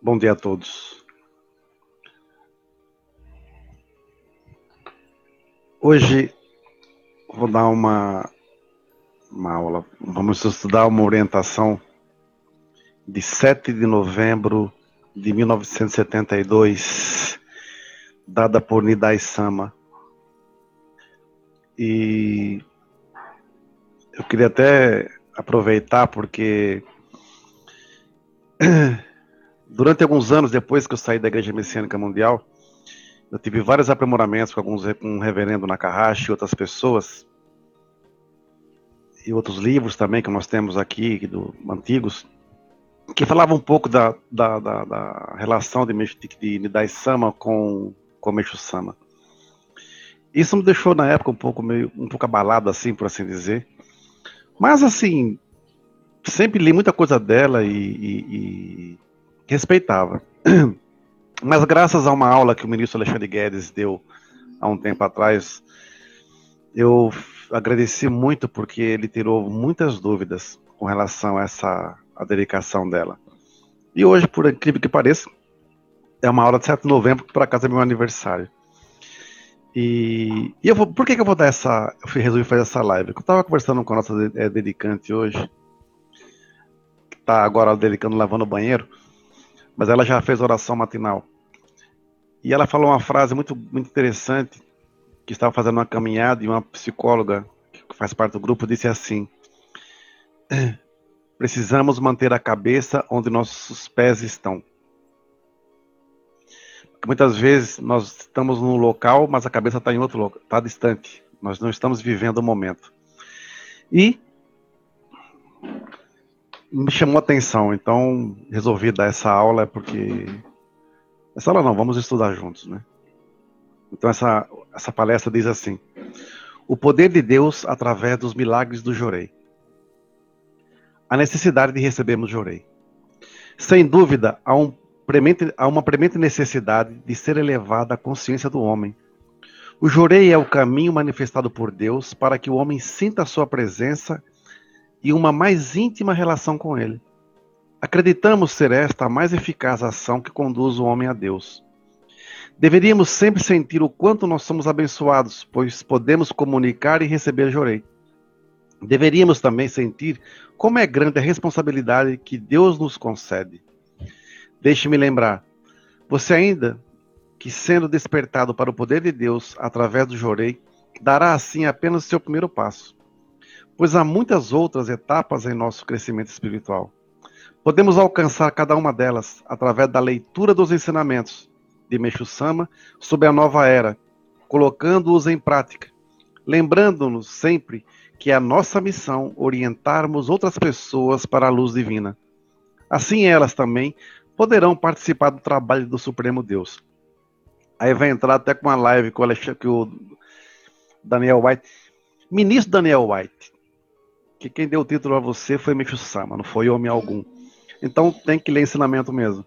Bom dia a todos. Hoje vou dar uma, uma aula, vamos estudar uma orientação de 7 de novembro de 1972, dada por Nidai Sama. E eu queria até aproveitar porque durante alguns anos depois que eu saí da Igreja Messiânica Mundial, eu tive vários aprimoramentos com alguns com reverendo Nakahashi e outras pessoas e outros livros também que nós temos aqui do antigos que falavam um pouco da, da, da, da relação de, de Nidai Sama com com Meixo Sama. Isso me deixou na época um pouco meio um pouco abalado assim, por assim dizer. Mas assim, sempre li muita coisa dela e, e respeitava. Mas graças a uma aula que o ministro Alexandre Guedes deu há um tempo atrás, eu agradeci muito porque ele tirou muitas dúvidas com relação a essa a dedicação dela. E hoje, por incrível que pareça, é uma aula de 7 de novembro, que por acaso é meu aniversário. E, e eu vou, por que, que eu vou dar essa. Eu resolvi fazer essa live? Eu estava conversando com a nossa é, dedicante hoje, que está agora dedicando lavando o banheiro mas ela já fez oração matinal. E ela falou uma frase muito, muito interessante, que estava fazendo uma caminhada e uma psicóloga que faz parte do grupo disse assim: Precisamos manter a cabeça onde nossos pés estão. Porque muitas vezes nós estamos num local, mas a cabeça está em outro local, está distante. Nós não estamos vivendo o momento. E me chamou a atenção, então resolvi dar essa aula porque essa aula não, vamos estudar juntos, né? Então essa essa palestra diz assim: o poder de Deus através dos milagres do Jorei. A necessidade de recebermos Jorei. Sem dúvida, há, um premente, há uma premente necessidade de ser elevada a consciência do homem. O Jorei é o caminho manifestado por Deus para que o homem sinta a sua presença e uma mais íntima relação com Ele. Acreditamos ser esta a mais eficaz ação que conduz o homem a Deus. Deveríamos sempre sentir o quanto nós somos abençoados, pois podemos comunicar e receber Jorei. Deveríamos também sentir como é grande a responsabilidade que Deus nos concede. Deixe-me lembrar, você ainda que sendo despertado para o poder de Deus através do Jorei, dará assim apenas seu primeiro passo pois há muitas outras etapas em nosso crescimento espiritual. Podemos alcançar cada uma delas através da leitura dos ensinamentos de Meixo Sama sobre a nova era, colocando-os em prática, lembrando-nos sempre que é a nossa missão orientarmos outras pessoas para a luz divina. Assim elas também poderão participar do trabalho do Supremo Deus. Aí vai entrar até com uma live com o Daniel White. Ministro Daniel White, que quem deu o título a você foi Micho Sama, não foi homem algum. Então tem que ler ensinamento mesmo.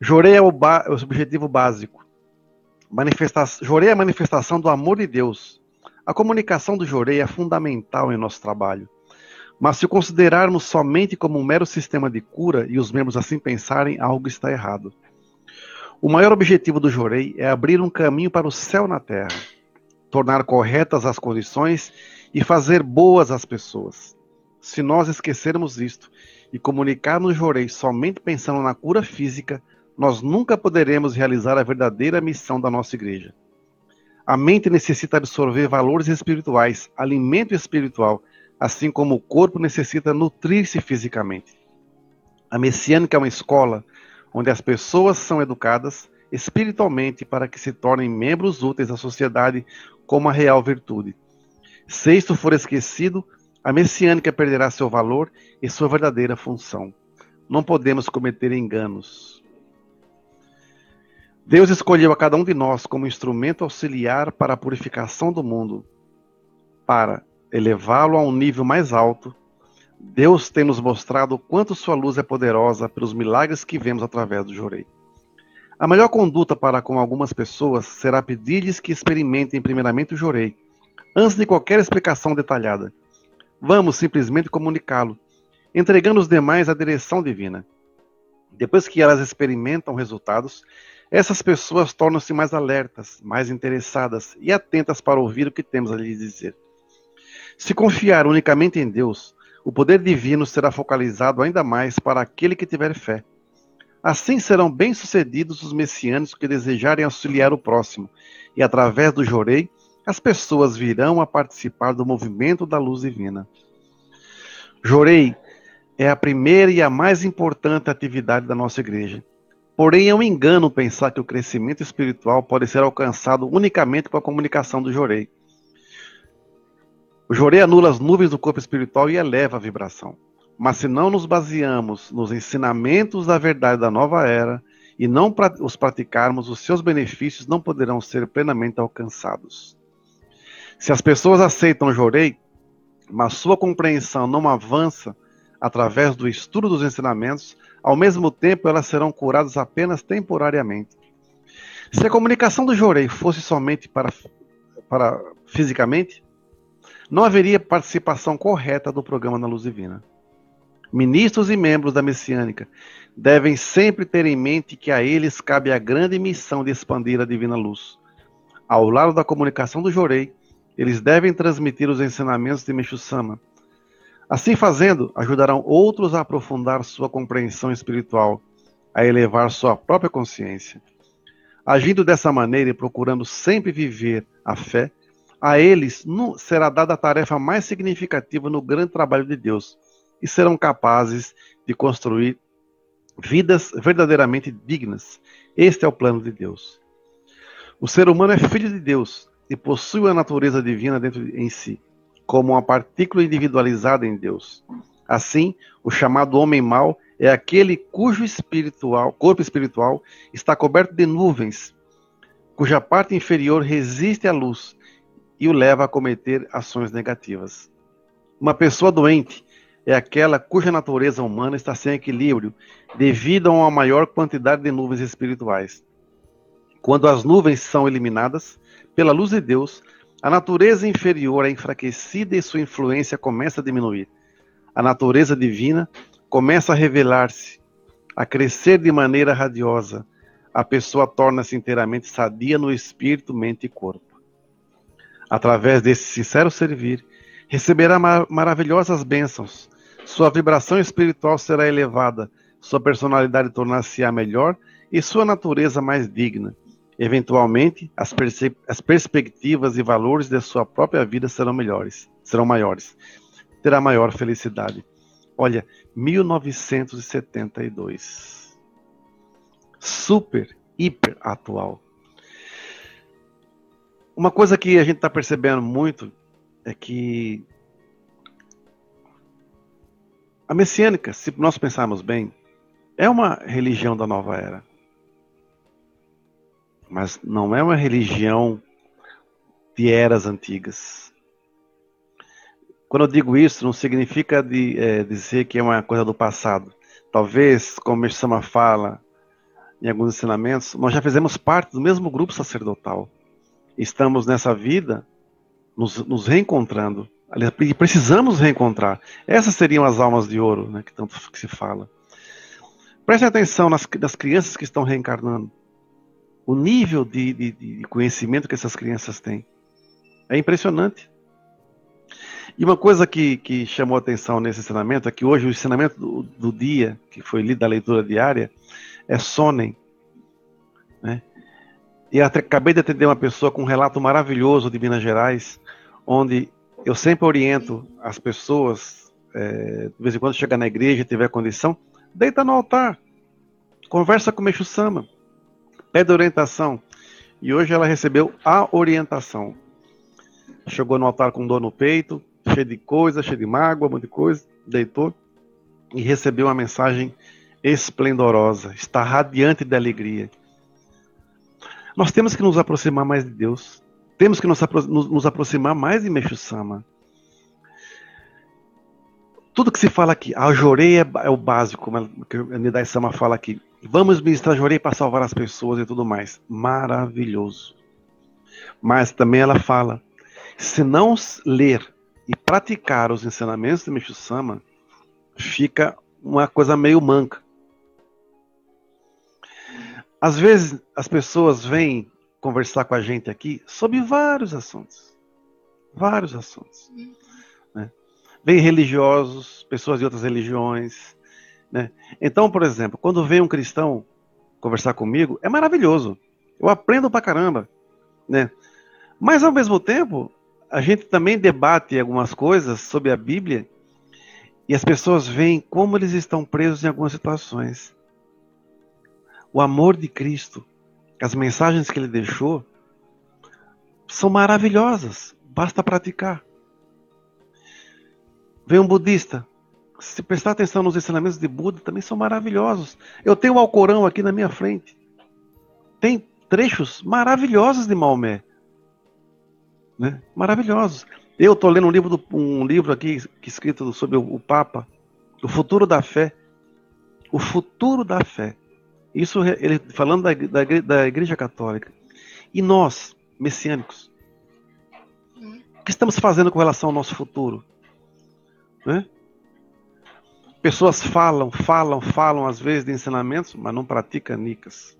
Jorei é o, é o objetivo básico. Manifesta Jorei é a manifestação do amor de Deus. A comunicação do Jorei é fundamental em nosso trabalho. Mas se o considerarmos somente como um mero sistema de cura e os membros assim pensarem, algo está errado. O maior objetivo do Jorei é abrir um caminho para o céu na terra, tornar corretas as condições e fazer boas às pessoas. Se nós esquecermos isto e comunicarmos Jorei somente pensando na cura física, nós nunca poderemos realizar a verdadeira missão da nossa igreja. A mente necessita absorver valores espirituais, alimento espiritual, assim como o corpo necessita nutrir-se fisicamente. A messiânica é uma escola onde as pessoas são educadas espiritualmente para que se tornem membros úteis à sociedade como a real virtude. Se isto for esquecido, a messiânica perderá seu valor e sua verdadeira função. Não podemos cometer enganos. Deus escolheu a cada um de nós como instrumento auxiliar para a purificação do mundo. Para elevá-lo a um nível mais alto, Deus tem nos mostrado quanto sua luz é poderosa pelos milagres que vemos através do Jorei. A melhor conduta para com algumas pessoas será pedir-lhes que experimentem primeiramente o Jorei antes de qualquer explicação detalhada. Vamos simplesmente comunicá-lo, entregando os demais à direção divina. Depois que elas experimentam resultados, essas pessoas tornam-se mais alertas, mais interessadas e atentas para ouvir o que temos a lhes dizer. Se confiar unicamente em Deus, o poder divino será focalizado ainda mais para aquele que tiver fé. Assim serão bem-sucedidos os messiânicos que desejarem auxiliar o próximo, e através do jorei, as pessoas virão a participar do movimento da luz divina. Jorei é a primeira e a mais importante atividade da nossa igreja. Porém, é um engano pensar que o crescimento espiritual pode ser alcançado unicamente com a comunicação do jorei. O jorei anula as nuvens do corpo espiritual e eleva a vibração. Mas se não nos baseamos nos ensinamentos da verdade da nova era e não os praticarmos, os seus benefícios não poderão ser plenamente alcançados. Se as pessoas aceitam jorei, mas sua compreensão não avança através do estudo dos ensinamentos, ao mesmo tempo elas serão curadas apenas temporariamente. Se a comunicação do jorei fosse somente para, para fisicamente, não haveria participação correta do programa na luz divina. Ministros e membros da messiânica devem sempre ter em mente que a eles cabe a grande missão de expandir a divina luz. Ao lado da comunicação do Jorei, eles devem transmitir os ensinamentos de Meshu-sama. Assim fazendo, ajudarão outros a aprofundar sua compreensão espiritual, a elevar sua própria consciência. Agindo dessa maneira e procurando sempre viver a fé, a eles será dada a tarefa mais significativa no grande trabalho de Deus e serão capazes de construir vidas verdadeiramente dignas. Este é o plano de Deus. O ser humano é filho de Deus e possui a natureza divina dentro em si, como uma partícula individualizada em Deus. Assim, o chamado homem mau é aquele cujo espiritual, corpo espiritual está coberto de nuvens, cuja parte inferior resiste à luz e o leva a cometer ações negativas. Uma pessoa doente é aquela cuja natureza humana está sem equilíbrio devido a uma maior quantidade de nuvens espirituais. Quando as nuvens são eliminadas pela luz de Deus, a natureza inferior é enfraquecida e sua influência começa a diminuir. A natureza divina começa a revelar-se, a crescer de maneira radiosa. A pessoa torna-se inteiramente sadia no espírito, mente e corpo. Através desse sincero servir, receberá mar maravilhosas bênçãos. Sua vibração espiritual será elevada, sua personalidade tornar-se-á melhor e sua natureza mais digna. Eventualmente, as, as, perspectivas e valores de sua própria vida serão melhores, serão maiores. Terá maior felicidade. Olha, 1972. Super, hiper atual. Uma coisa que a gente está percebendo muito é que a messiânica, se nós pensarmos bem, é uma religião da nova era. Mas não é uma religião de eras antigas. Quando eu digo isso, não significa de, é, dizer que é uma coisa do passado. Talvez, como o Sama fala em alguns ensinamentos, nós já fizemos parte do mesmo grupo sacerdotal estamos nessa vida nos, nos reencontrando. E precisamos reencontrar. Essas seriam as almas de ouro, né, que tanto que se fala. Preste atenção nas, nas crianças que estão reencarnando. O nível de, de, de conhecimento que essas crianças têm é impressionante. E uma coisa que, que chamou atenção nesse ensinamento é que hoje o ensinamento do, do dia, que foi lido da leitura diária, é Sonen. Né? E acabei de atender uma pessoa com um relato maravilhoso de Minas Gerais, onde eu sempre oriento as pessoas, é, de vez em quando chegar na igreja e tiver condição, deita no altar, conversa com o Meixo Sama, pede orientação. E hoje ela recebeu a orientação. Chegou no altar com dor no peito, cheio de coisa, cheio de mágoa, um monte de coisa, deitou e recebeu uma mensagem esplendorosa, está radiante de alegria. Nós temos que nos aproximar mais de Deus. Temos que nos, nos aproximar mais de Meixo Sama. Tudo que se fala aqui, a jorei é, é o básico, como a Nidai Sama fala aqui. Vamos ministrar jorei para salvar as pessoas e tudo mais. Maravilhoso. Mas também ela fala: se não ler e praticar os ensinamentos de Meixo Sama, fica uma coisa meio manca. Às vezes as pessoas vêm conversar com a gente aqui sobre vários assuntos. Vários assuntos. Né? Vêm religiosos, pessoas de outras religiões. Né? Então, por exemplo, quando vem um cristão conversar comigo, é maravilhoso. Eu aprendo pra caramba. Né? Mas, ao mesmo tempo, a gente também debate algumas coisas sobre a Bíblia e as pessoas veem como eles estão presos em algumas situações. O amor de Cristo, as mensagens que ele deixou, são maravilhosas, basta praticar. Vem um budista, se prestar atenção nos ensinamentos de Buda, também são maravilhosos. Eu tenho o Alcorão aqui na minha frente. Tem trechos maravilhosos de Maomé. Né? Maravilhosos. Eu estou lendo um livro, do, um livro aqui escrito sobre o, o Papa, o futuro da fé. O futuro da fé. Isso ele falando da, da, da Igreja Católica. E nós, messiânicos, o que estamos fazendo com relação ao nosso futuro? Né? Pessoas falam, falam, falam às vezes de ensinamentos, mas não praticam nicas.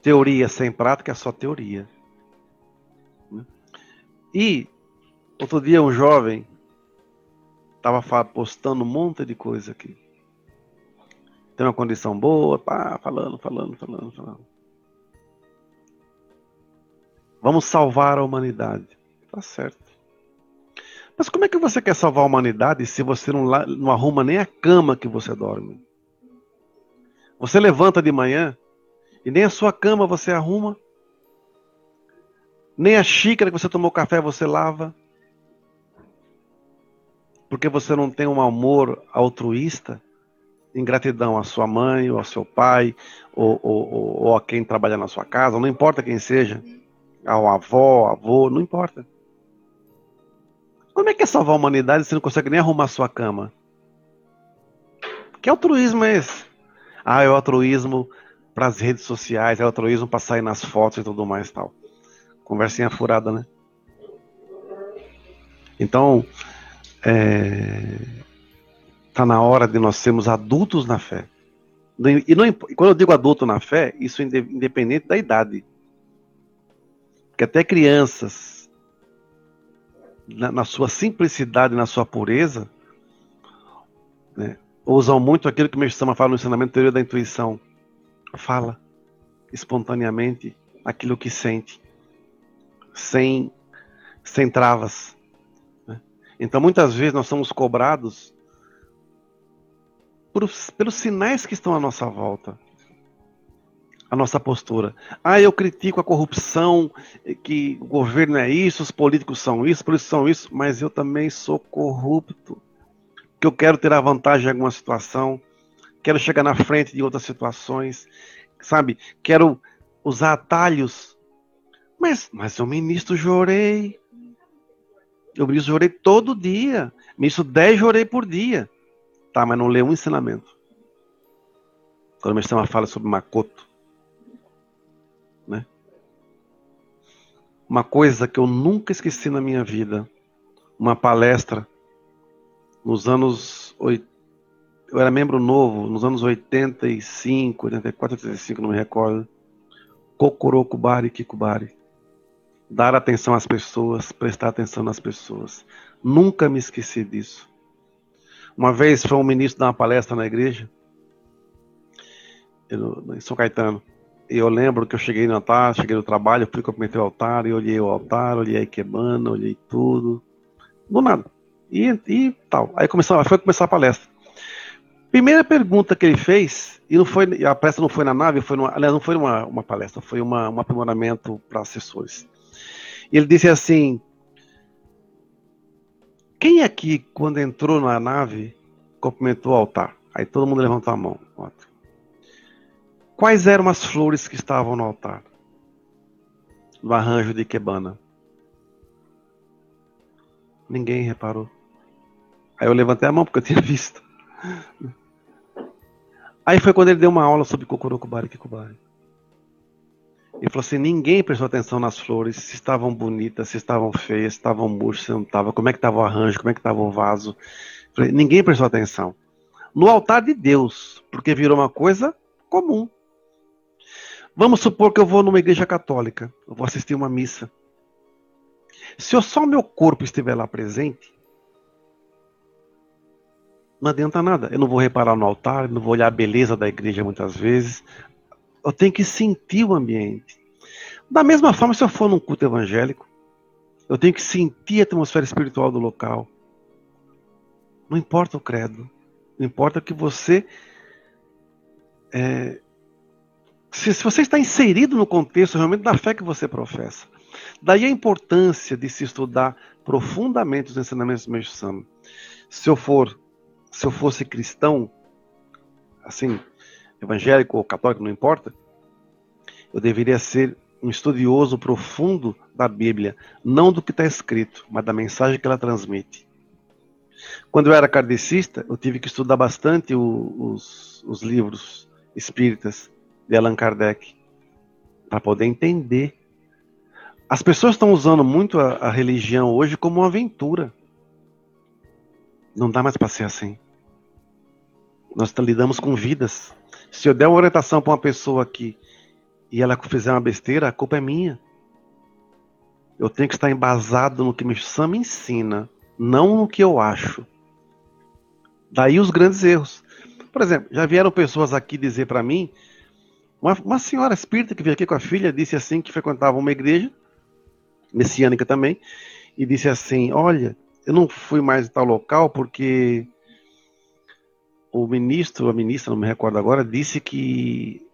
Teoria sem prática é só teoria. E outro dia um jovem estava postando um monte de coisa aqui. Tem uma condição boa, pá, falando, falando, falando, falando. Vamos salvar a humanidade. Tá certo. Mas como é que você quer salvar a humanidade se você não, não arruma nem a cama que você dorme? Você levanta de manhã e nem a sua cama você arruma. Nem a xícara que você tomou café você lava. Porque você não tem um amor altruísta, em gratidão à sua mãe, ou ao seu pai, ou, ou, ou a quem trabalha na sua casa, não importa quem seja, ao avó, avô, não importa. Como é que é salvar a humanidade se não consegue nem arrumar sua cama? Que altruísmo é esse? Ah, é o altruísmo para as redes sociais, é o altruísmo para sair nas fotos e tudo mais tal. Conversinha furada, né? Então, é, tá na hora de nós sermos adultos na fé. E, não, e quando eu digo adulto na fé, isso é independente da idade. Porque até crianças, na, na sua simplicidade, na sua pureza, né, usam muito aquilo que o Mestre fala no ensinamento teoria da intuição. Fala espontaneamente aquilo que sente sem, sem travas. Né? Então, muitas vezes, nós somos cobrados por, pelos sinais que estão à nossa volta. A nossa postura. Ah, eu critico a corrupção, que o governo é isso, os políticos são isso, os políticos são isso, mas eu também sou corrupto. Que eu quero ter a vantagem em alguma situação, quero chegar na frente de outras situações, sabe? Quero usar atalhos mas, mas eu ministro jorei. Eu ministro jorei todo dia. Ministro 10 jorei por dia. Tá, mas não lê um ensinamento. Quando o uma fala sobre Makoto. Uma coisa que eu nunca esqueci na minha vida. Uma palestra nos anos. Eu era membro novo, nos anos 85, 84, 85, não me recordo. Kokorokubari Kikubari dar atenção às pessoas, prestar atenção nas pessoas. Nunca me esqueci disso. Uma vez foi um ministro dar uma palestra na igreja, em São Caetano. Eu lembro que eu cheguei no altar, cheguei no trabalho, fui cumprimentar o altar, e olhei o altar, olhei a Ikebana, olhei tudo. Do nada. E, e tal. Aí começou, foi começar a palestra. Primeira pergunta que ele fez, e não foi, a palestra não foi na nave, foi numa, aliás, não foi uma, uma palestra, foi uma, um aprimoramento para assessores. E ele disse assim: Quem aqui, quando entrou na nave, cumprimentou o altar? Aí todo mundo levantou a mão. Quais eram as flores que estavam no altar? No arranjo de Quebana. Ninguém reparou. Aí eu levantei a mão porque eu tinha visto. Aí foi quando ele deu uma aula sobre Kokorokubari e Kikubari. Ele falou assim: ninguém prestou atenção nas flores, se estavam bonitas, se estavam feias, se estavam murchas, se não estavam, como é que estava o arranjo, como é que estava o vaso. Falei, ninguém prestou atenção. No altar de Deus, porque virou uma coisa comum. Vamos supor que eu vou numa igreja católica, eu vou assistir uma missa. Se eu só o meu corpo estiver lá presente, não adianta nada. Eu não vou reparar no altar, não vou olhar a beleza da igreja muitas vezes. Eu tenho que sentir o ambiente. Da mesma forma, se eu for num culto evangélico, eu tenho que sentir a atmosfera espiritual do local. Não importa o credo. Não importa que você. É, se, se, você está inserido no contexto realmente da fé que você professa. Daí a importância de se estudar profundamente os ensinamentos do Meixo Sama. Se eu for se eu fosse cristão, assim, evangélico ou católico, não importa, eu deveria ser um estudioso profundo da Bíblia, não do que está escrito, mas da mensagem que ela transmite. Quando eu era kardecista, eu tive que estudar bastante os, os livros espíritas de Allan Kardec, para poder entender. As pessoas estão usando muito a, a religião hoje como uma aventura. Não dá mais para ser assim. Nós lidamos com vidas. Se eu der uma orientação para uma pessoa aqui e ela fizer uma besteira, a culpa é minha. Eu tenho que estar embasado no que me Sam ensina, não no que eu acho. Daí os grandes erros. Por exemplo, já vieram pessoas aqui dizer para mim, uma, uma, senhora espírita que veio aqui com a filha disse assim que frequentava uma igreja messiânica também e disse assim: "Olha, eu não fui mais em tal local porque o ministro, a ministra, não me recordo agora, disse que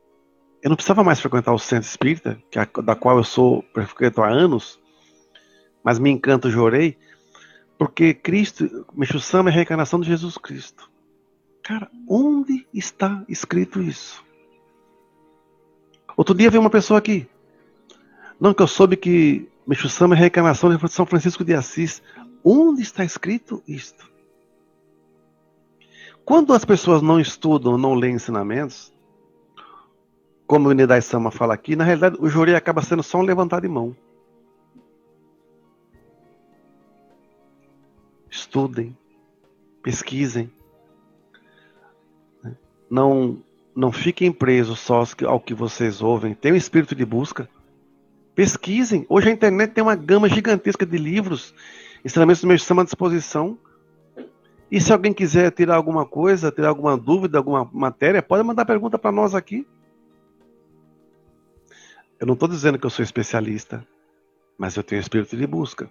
eu não precisava mais frequentar o centro espírita, que a, da qual eu sou frequento há anos, mas me encanto jorei, porque Cristo, Mexu Sama é a reencarnação de Jesus Cristo. Cara, onde está escrito isso? Outro dia veio uma pessoa aqui. Não, que eu soube que Mexu Sama é reencarnação de São Francisco de Assis. Onde está escrito isto? Quando as pessoas não estudam, não leem ensinamentos, como o Nidai Sama fala aqui, na realidade o jurei acaba sendo só um levantar de mão. Estudem, pesquisem. Não, não fiquem presos só ao que vocês ouvem. Tenham um espírito de busca. Pesquisem. Hoje a internet tem uma gama gigantesca de livros ensinamentos do meu sistema à disposição. E se alguém quiser tirar alguma coisa, tirar alguma dúvida, alguma matéria, pode mandar pergunta para nós aqui. Eu não estou dizendo que eu sou especialista, mas eu tenho espírito de busca.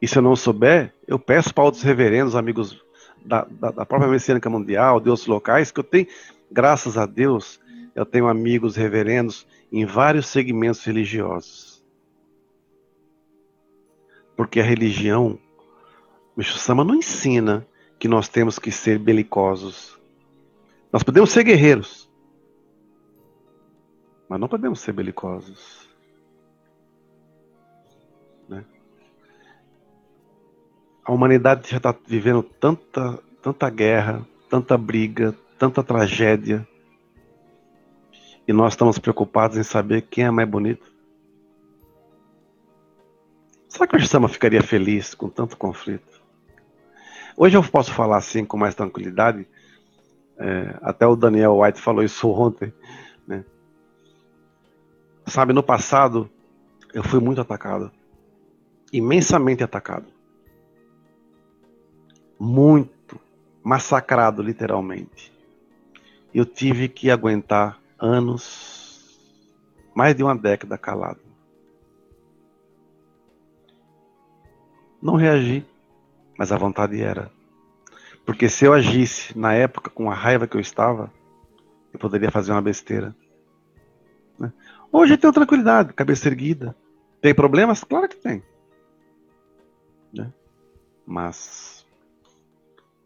E se eu não souber, eu peço para outros reverendos, amigos da, da, da própria Messiânica Mundial, de outros locais, que eu tenho, graças a Deus, eu tenho amigos reverendos em vários segmentos religiosos. Porque a religião, o Sama não ensina que nós temos que ser belicosos. Nós podemos ser guerreiros, mas não podemos ser belicosos. Né? A humanidade já está vivendo tanta, tanta guerra, tanta briga, tanta tragédia. E nós estamos preocupados em saber quem é mais bonito. Será que o Sama ficaria feliz com tanto conflito? Hoje eu posso falar assim com mais tranquilidade. É, até o Daniel White falou isso ontem. Né? Sabe, no passado eu fui muito atacado. Imensamente atacado. Muito. Massacrado, literalmente. Eu tive que aguentar anos, mais de uma década calado. não reagi, mas a vontade era. Porque se eu agisse na época com a raiva que eu estava, eu poderia fazer uma besteira. Né? Hoje eu tenho tranquilidade, cabeça erguida. Tem problemas? Claro que tem. Né? Mas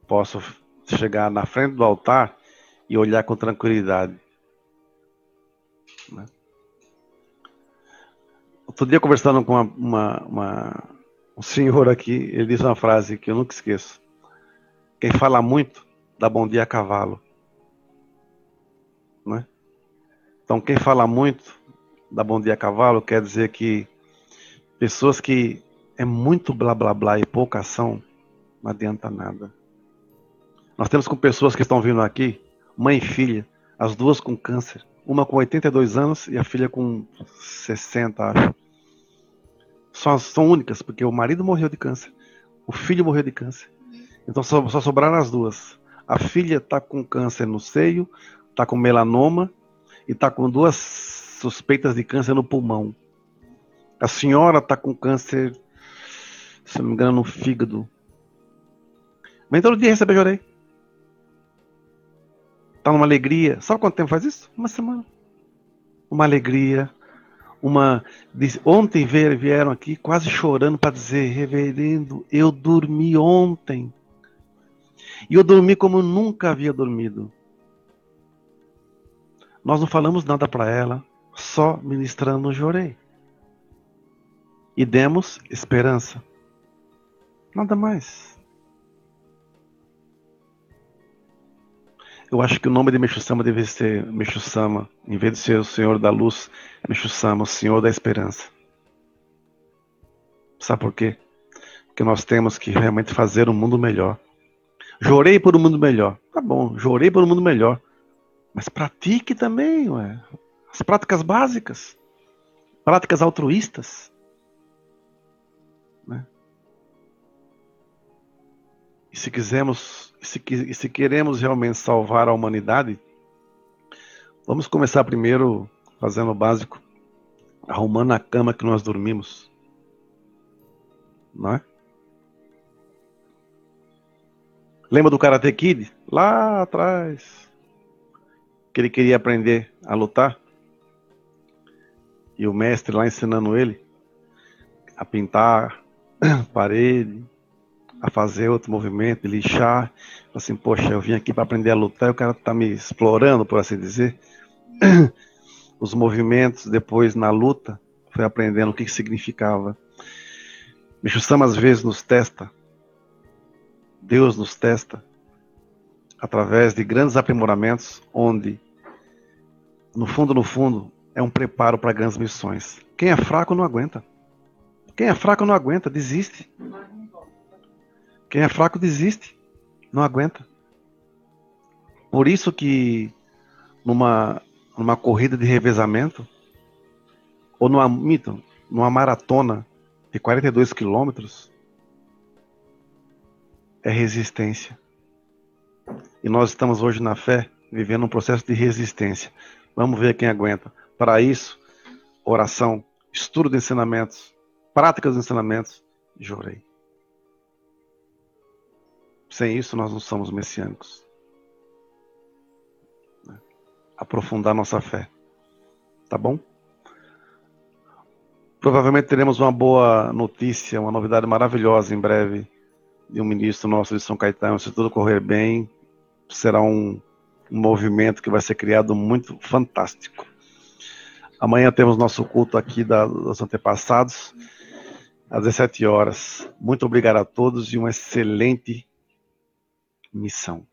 posso chegar na frente do altar e olhar com tranquilidade. Né? Outro dia conversando com uma, uma, uma um senhor aqui, ele diz uma frase que eu nunca esqueço. Quem fala muito dá bom dia a cavalo. Né? Então, quem fala muito dá bom dia a cavalo quer dizer que pessoas que é muito blá blá blá e pouca ação, não adianta nada. Nós temos com pessoas que estão vindo aqui, mãe e filha, as duas com câncer. uma com 82 anos e a filha com 60, acho. Só, são únicas, porque o marido morreu de câncer, o filho morreu de câncer. Então só, só sobraram as duas. A filha está com câncer no seio, está com melanoma e está com duas suspeitas de câncer no pulmão. A senhora está com câncer, se não me engano, no fígado. Mas todo dia recebe jorei. Está numa alegria. Sabe quanto tempo faz isso? Uma semana. Uma alegria. Uma. Ontem vieram aqui quase chorando para dizer, reverendo, eu dormi ontem. E eu dormi como nunca havia dormido. Nós não falamos nada para ela, só ministrando jorei e demos esperança. Nada mais. Eu acho que o nome de Meixo-sama deve ser Meixo-sama, em vez de ser o Senhor da Luz, Meixo-sama, o Senhor da Esperança. Sabe por quê? Porque nós temos que realmente fazer um mundo melhor. Jorei por um mundo melhor. Tá bom, jorei por um mundo melhor. Mas pratique também, ué. As práticas básicas. Práticas altruístas. E se quisermos, se, se queremos realmente salvar a humanidade, vamos começar primeiro fazendo o básico, arrumando a cama que nós dormimos. Não é? Lembra do Karate Kid? Lá atrás. Que ele queria aprender a lutar. E o mestre lá ensinando ele a pintar, parede, a fazer outro movimento, lixar. Assim, poxa, eu vim aqui para aprender a lutar e o cara está me explorando, por assim dizer. Os movimentos, depois na luta, foi aprendendo o que, que significava. Micho Sama às vezes nos testa, Deus nos testa, através de grandes aprimoramentos, onde, no fundo, no fundo, é um preparo para grandes missões. Quem é fraco não aguenta. Quem é fraco não aguenta, desiste. Quem é fraco desiste, não aguenta. Por isso que numa, numa corrida de revezamento, ou numa, mito, numa maratona de 42 quilômetros, é resistência. E nós estamos hoje na fé vivendo um processo de resistência. Vamos ver quem aguenta. Para isso, oração, estudo de ensinamentos, prática dos ensinamentos, jurei. Sem isso, nós não somos messiânicos. Aprofundar nossa fé. Tá bom? Provavelmente teremos uma boa notícia, uma novidade maravilhosa em breve de um ministro nosso de São Caetano. Se tudo correr bem, será um, um movimento que vai ser criado muito fantástico. Amanhã temos nosso culto aqui da, dos antepassados às 17 horas. Muito obrigado a todos e uma excelente missão.